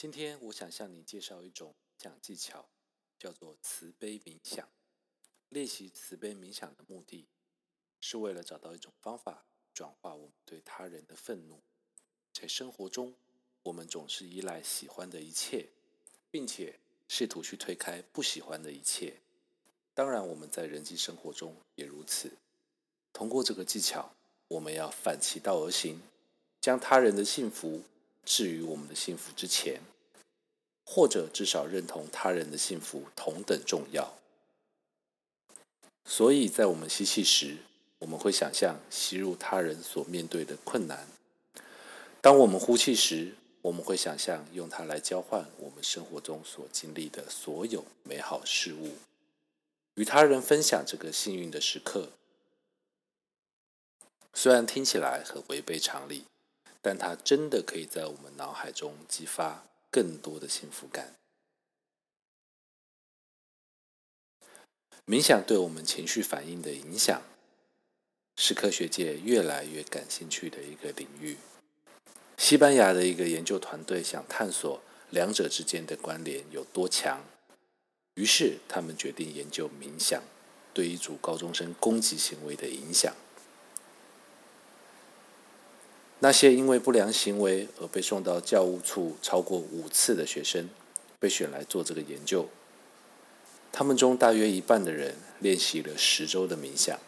今天我想向你介绍一种讲技巧，叫做慈悲冥想。练习慈悲冥想的目的，是为了找到一种方法，转化我们对他人的愤怒。在生活中，我们总是依赖喜欢的一切，并且试图去推开不喜欢的一切。当然，我们在人际生活中也如此。通过这个技巧，我们要反其道而行，将他人的幸福。置于我们的幸福之前，或者至少认同他人的幸福同等重要。所以在我们吸气时，我们会想象吸入他人所面对的困难；当我们呼气时，我们会想象用它来交换我们生活中所经历的所有美好事物，与他人分享这个幸运的时刻。虽然听起来很违背常理。但它真的可以在我们脑海中激发更多的幸福感。冥想对我们情绪反应的影响，是科学界越来越感兴趣的一个领域。西班牙的一个研究团队想探索两者之间的关联有多强，于是他们决定研究冥想对一组高中生攻击行为的影响。那些因为不良行为而被送到教务处超过五次的学生，被选来做这个研究。他们中大约一半的人练习了十周的冥想，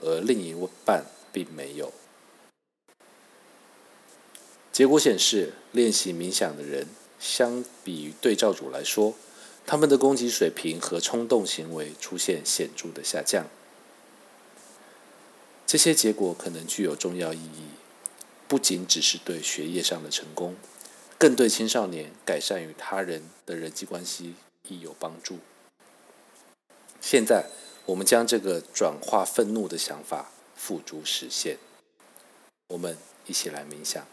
而另一半并没有。结果显示，练习冥想的人，相比于对照组来说，他们的攻击水平和冲动行为出现显著的下降。这些结果可能具有重要意义。不仅只是对学业上的成功，更对青少年改善与他人的人际关系亦有帮助。现在，我们将这个转化愤怒的想法付诸实现。我们一起来冥想，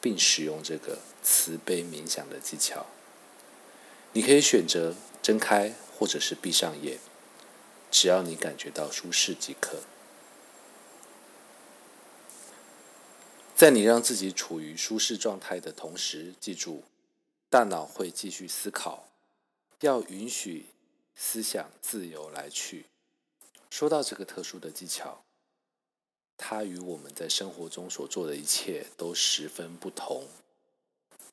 并使用这个慈悲冥想的技巧。你可以选择睁开，或者是闭上眼，只要你感觉到舒适即可。在你让自己处于舒适状态的同时，记住，大脑会继续思考，要允许思想自由来去。说到这个特殊的技巧，它与我们在生活中所做的一切都十分不同，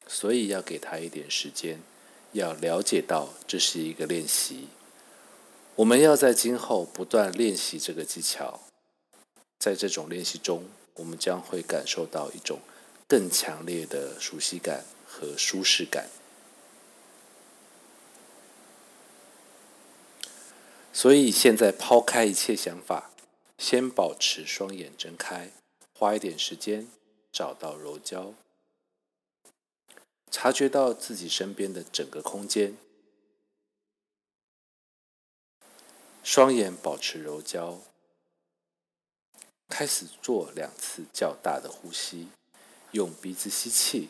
所以要给他一点时间，要了解到这是一个练习。我们要在今后不断练习这个技巧，在这种练习中。我们将会感受到一种更强烈的熟悉感和舒适感。所以现在抛开一切想法，先保持双眼睁开，花一点时间找到柔焦，察觉到自己身边的整个空间。双眼保持柔焦。开始做两次较大的呼吸，用鼻子吸气，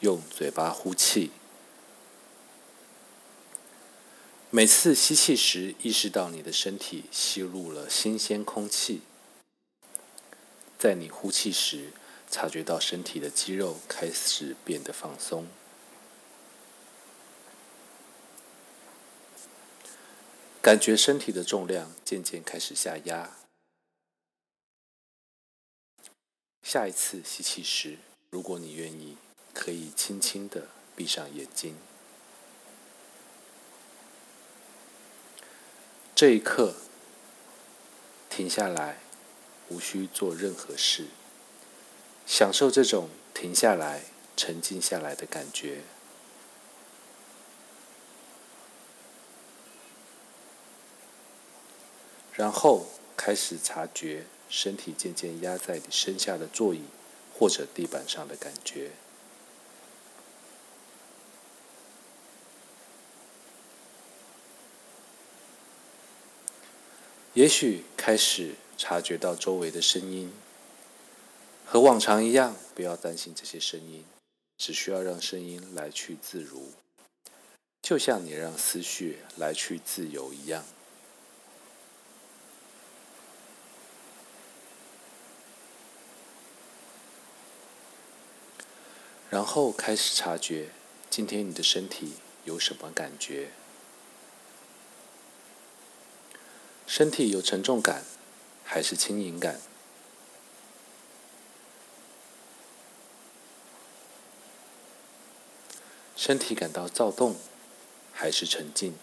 用嘴巴呼气。每次吸气时，意识到你的身体吸入了新鲜空气；在你呼气时，察觉到身体的肌肉开始变得放松。感觉身体的重量渐渐开始下压。下一次吸气时，如果你愿意，可以轻轻的闭上眼睛。这一刻，停下来，无需做任何事，享受这种停下来、沉静下来的感觉。然后开始察觉身体渐渐压在你身下的座椅或者地板上的感觉。也许开始察觉到周围的声音，和往常一样，不要担心这些声音，只需要让声音来去自如，就像你让思绪来去自由一样。然后开始察觉今天你的身体有什么感觉。身体有沉重感，还是轻盈感？身体感到躁动，还是沉静？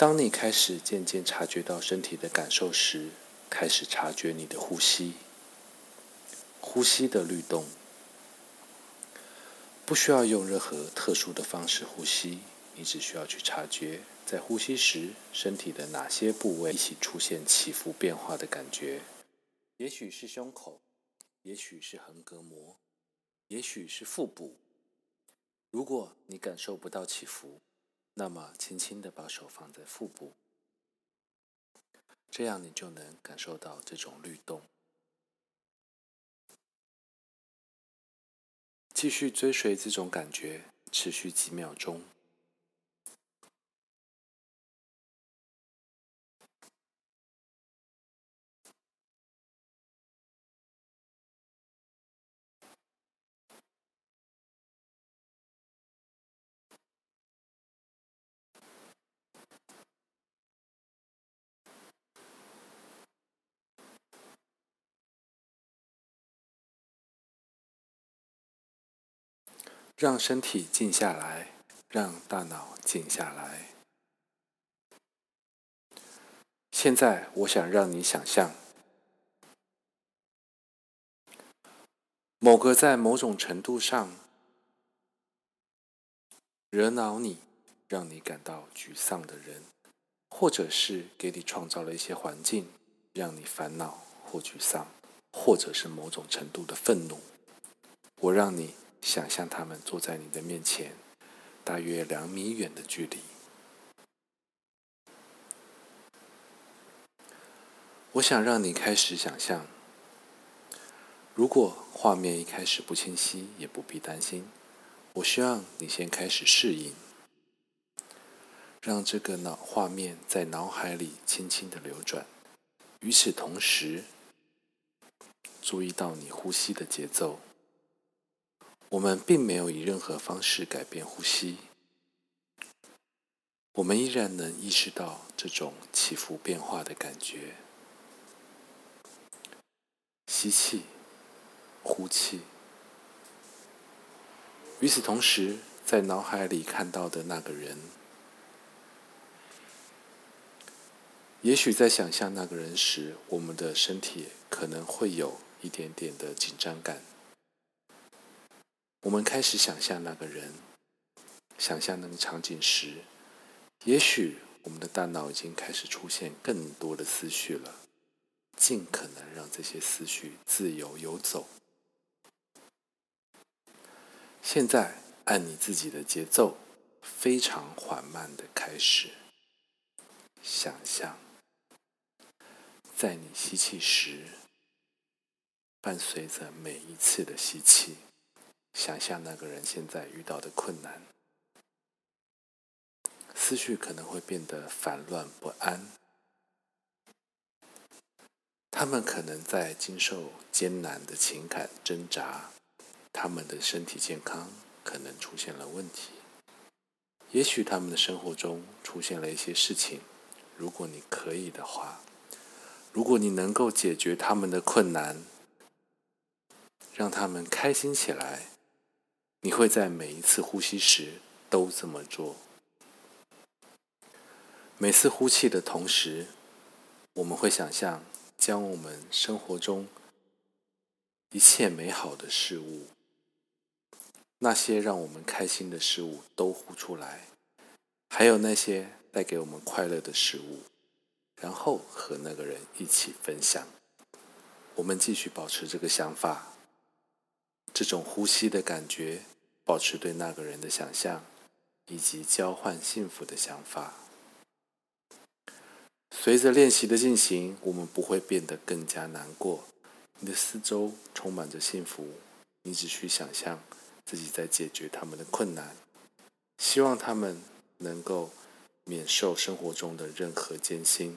当你开始渐渐察觉到身体的感受时，开始察觉你的呼吸，呼吸的律动，不需要用任何特殊的方式呼吸，你只需要去察觉。在呼吸时，身体的哪些部位一起出现起伏变化的感觉？也许是胸口，也许是横膈膜，也许是腹部。如果你感受不到起伏，那么轻轻的把手放在腹部，这样你就能感受到这种律动。继续追随这种感觉，持续几秒钟。让身体静下来，让大脑静下来。现在，我想让你想象某个在某种程度上惹恼你、让你感到沮丧的人，或者是给你创造了一些环境，让你烦恼或沮丧，或者是某种程度的愤怒。我让你。想象他们坐在你的面前，大约两米远的距离。我想让你开始想象，如果画面一开始不清晰，也不必担心。我希望你先开始适应，让这个脑画面在脑海里轻轻的流转。与此同时，注意到你呼吸的节奏。我们并没有以任何方式改变呼吸，我们依然能意识到这种起伏变化的感觉。吸气，呼气。与此同时，在脑海里看到的那个人，也许在想象那个人时，我们的身体可能会有一点点的紧张感。我们开始想象那个人，想象那个场景时，也许我们的大脑已经开始出现更多的思绪了。尽可能让这些思绪自由游走。现在按你自己的节奏，非常缓慢的开始想象，在你吸气时，伴随着每一次的吸气。想象那个人现在遇到的困难，思绪可能会变得烦乱不安。他们可能在经受艰难的情感挣扎，他们的身体健康可能出现了问题。也许他们的生活中出现了一些事情。如果你可以的话，如果你能够解决他们的困难，让他们开心起来。你会在每一次呼吸时都这么做。每次呼气的同时，我们会想象将我们生活中一切美好的事物，那些让我们开心的事物都呼出来，还有那些带给我们快乐的事物，然后和那个人一起分享。我们继续保持这个想法。这种呼吸的感觉，保持对那个人的想象，以及交换幸福的想法。随着练习的进行，我们不会变得更加难过。你的四周充满着幸福，你只需想象自己在解决他们的困难，希望他们能够免受生活中的任何艰辛。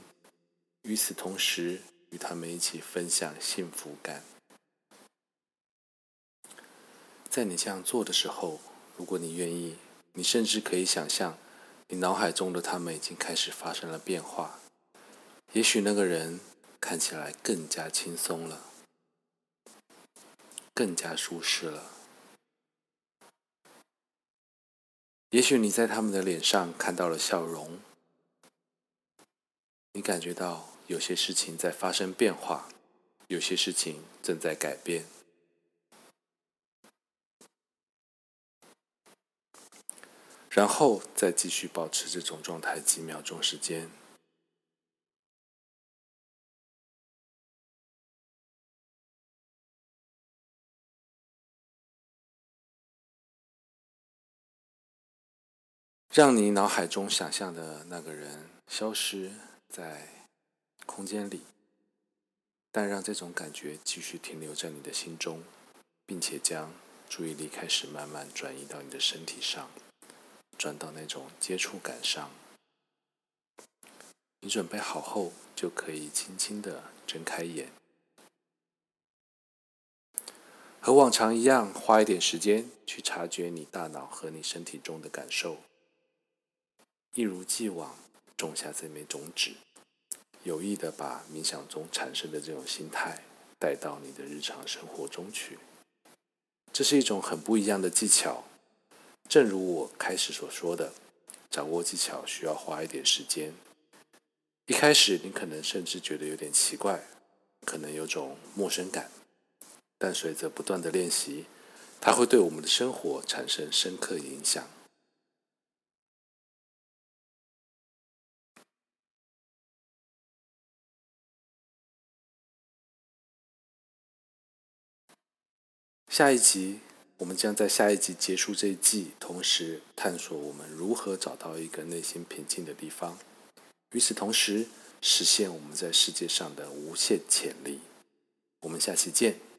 与此同时，与他们一起分享幸福感。在你这样做的时候，如果你愿意，你甚至可以想象，你脑海中的他们已经开始发生了变化。也许那个人看起来更加轻松了，更加舒适了。也许你在他们的脸上看到了笑容，你感觉到有些事情在发生变化，有些事情正在改变。然后再继续保持这种状态几秒钟时间，让你脑海中想象的那个人消失在空间里，但让这种感觉继续停留在你的心中，并且将注意力开始慢慢转移到你的身体上。转到那种接触感上，你准备好后，就可以轻轻的睁开眼，和往常一样，花一点时间去察觉你大脑和你身体中的感受，一如既往种下这枚种子，有意的把冥想中产生的这种心态带到你的日常生活中去，这是一种很不一样的技巧。正如我开始所说的，掌握技巧需要花一点时间。一开始你可能甚至觉得有点奇怪，可能有种陌生感，但随着不断的练习，它会对我们的生活产生深刻影响。下一集。我们将在下一集结束这一季，同时探索我们如何找到一个内心平静的地方，与此同时实现我们在世界上的无限潜力。我们下期见。